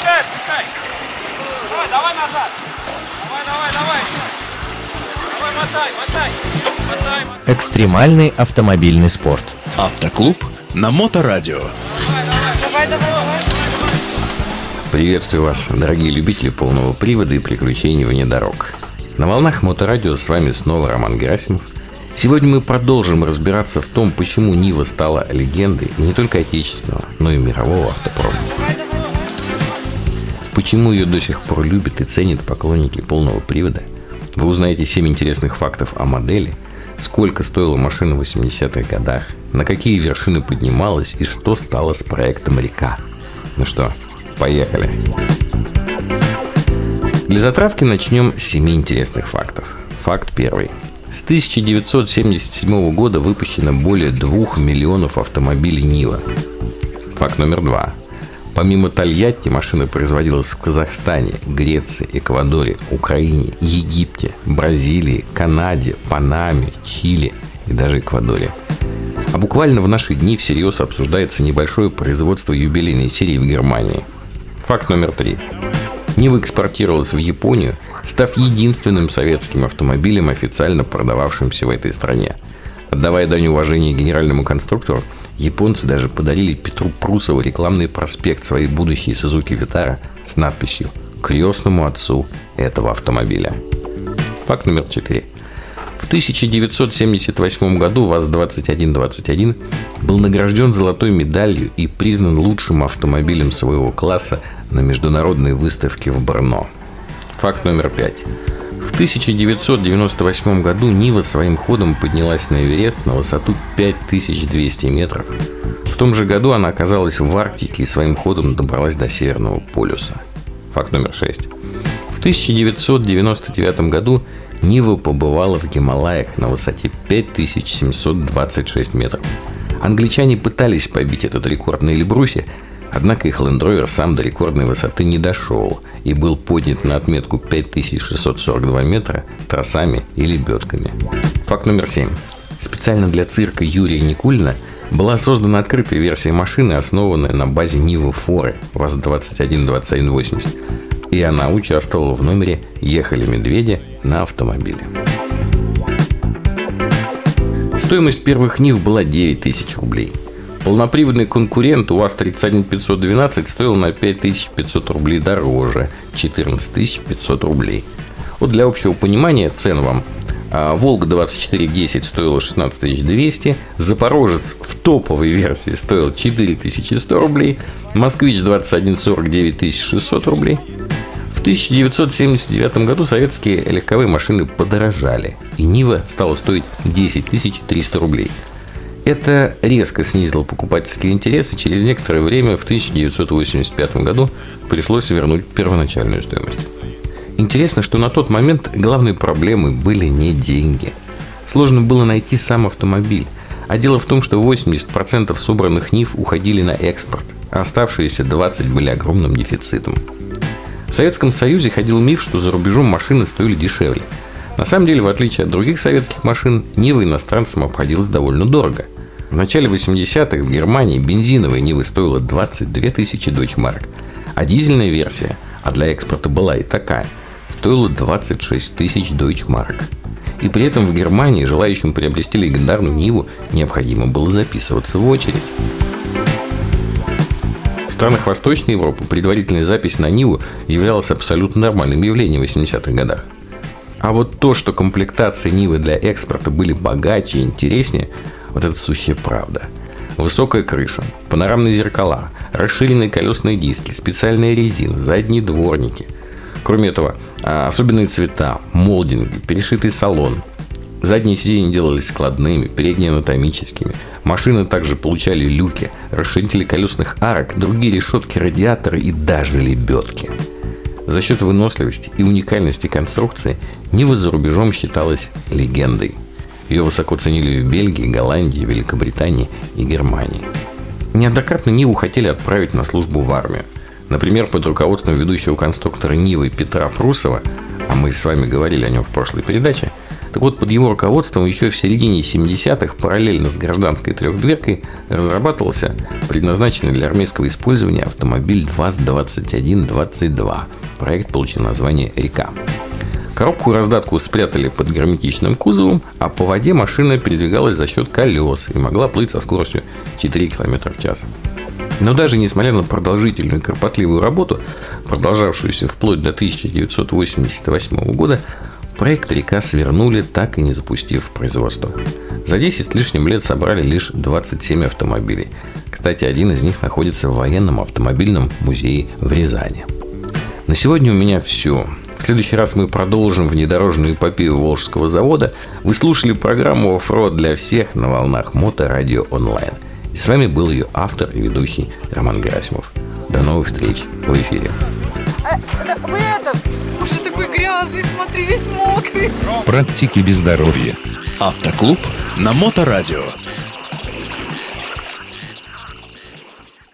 Отпускай, отпускай. Давай, давай назад. Давай, давай, давай. Давай, мотай, мотай. Мотай, мотай. Экстремальный автомобильный спорт. Автоклуб на Моторадио. Давай, давай, давай. Приветствую вас, дорогие любители полного привода и приключений вне дорог. На волнах Моторадио с вами снова Роман Герасимов. Сегодня мы продолжим разбираться в том, почему Нива стала легендой не только отечественного, но и мирового автопрома. Почему ее до сих пор любят и ценят поклонники полного привода? Вы узнаете 7 интересных фактов о модели, сколько стоила машина в 80-х годах, на какие вершины поднималась и что стало с проектом «Река». Ну что, поехали. Для затравки начнем с 7 интересных фактов. Факт первый. С 1977 года выпущено более 2 миллионов автомобилей Нива. Факт номер два. Помимо Тольятти машина производилась в Казахстане, Греции, Эквадоре, Украине, Египте, Бразилии, Канаде, Панаме, Чили и даже Эквадоре. А буквально в наши дни всерьез обсуждается небольшое производство юбилейной серии в Германии. Факт номер три. Нива экспортировалась в Японию, став единственным советским автомобилем, официально продававшимся в этой стране. Отдавая дань уважения генеральному конструктору, японцы даже подарили Петру Прусову рекламный проспект своей будущей Сузуки Витара с надписью «Крестному отцу этого автомобиля». Факт номер четыре. В 1978 году ВАЗ-2121 был награжден золотой медалью и признан лучшим автомобилем своего класса на международной выставке в Брно. Факт номер пять. В 1998 году Нива своим ходом поднялась на Эверест на высоту 5200 метров. В том же году она оказалась в Арктике и своим ходом добралась до Северного полюса. Факт номер шесть. В 1999 году Нива побывала в Гималаях на высоте 5726 метров. Англичане пытались побить этот рекорд на Эльбрусе, однако их Land Rover сам до рекордной высоты не дошел и был поднят на отметку 5642 метра тросами и лебедками. Факт номер 7. Специально для цирка Юрия Никулина была создана открытая версия машины, основанная на базе Нивы Форы ВАЗ-212180 и она участвовала в номере «Ехали медведи» на автомобиле. Стоимость первых Нив была 9 тысяч рублей. Полноприводный конкурент УАЗ-31512 стоил на 5500 рублей дороже – 14 500 рублей. Вот для общего понимания цен вам а, Волга 2410 стоила 16 200, Запорожец в топовой версии стоил 4100 рублей, Москвич 2149 600 рублей, в 1979 году советские легковые машины подорожали, и Нива стала стоить 10 300 рублей. Это резко снизило покупательский интерес, и через некоторое время, в 1985 году, пришлось вернуть первоначальную стоимость. Интересно, что на тот момент главной проблемой были не деньги. Сложно было найти сам автомобиль. А дело в том, что 80% собранных НИФ уходили на экспорт, а оставшиеся 20 были огромным дефицитом. В Советском Союзе ходил миф, что за рубежом машины стоили дешевле. На самом деле, в отличие от других советских машин, Нива иностранцам обходилась довольно дорого. В начале 80-х в Германии бензиновая Нива стоила 22 тысячи дойчмарк, а дизельная версия, а для экспорта была и такая, стоила 26 тысяч дойчмарк. И при этом в Германии желающим приобрести легендарную Ниву необходимо было записываться в очередь странах Восточной Европы предварительная запись на Ниву являлась абсолютно нормальным явлением в 80-х годах. А вот то, что комплектации Нивы для экспорта были богаче и интереснее, вот это сущая правда. Высокая крыша, панорамные зеркала, расширенные колесные диски, специальная резина, задние дворники. Кроме этого, а, особенные цвета, молдинги, перешитый салон, Задние сиденья делались складными, передние анатомическими. Машины также получали люки, расширители колесных арок, другие решетки, радиаторы и даже лебедки. За счет выносливости и уникальности конструкции Нива за рубежом считалась легендой. Ее высоко ценили в Бельгии, Голландии, Великобритании и Германии. Неоднократно Ниву хотели отправить на службу в армию. Например, под руководством ведущего конструктора Нивы Петра Прусова, а мы с вами говорили о нем в прошлой передаче, Так вот, под его руководством еще в середине 70-х параллельно с гражданской трехдверкой разрабатывался предназначенный для армейского использования автомобиль ВАЗ-2122. Проект получил название «Река». Коробку и раздатку спрятали под герметичным кузовом, а по воде машина передвигалась за счет колес и могла плыть со скоростью 4 км в час. Но даже несмотря на продолжительную и кропотливую работу, продолжавшуюся вплоть до 1988 года, проект «Река» свернули, так и не запустив производство. За 10 с лишним лет собрали лишь 27 автомобилей. Кстати, один из них находится в военном автомобильном музее в Рязани. На сегодня у меня все. В следующий раз мы продолжим внедорожную эпопею Волжского завода. Вы слушали программу «Оффроад для всех» на волнах Моторадио онлайн. И с вами был ее автор и ведущий Роман Герасимов. До новых встреч в эфире. А, да, вы это, уже такой грязный, смотри, весь мокрый. Практики без здоровья. Автоклуб на Моторадио.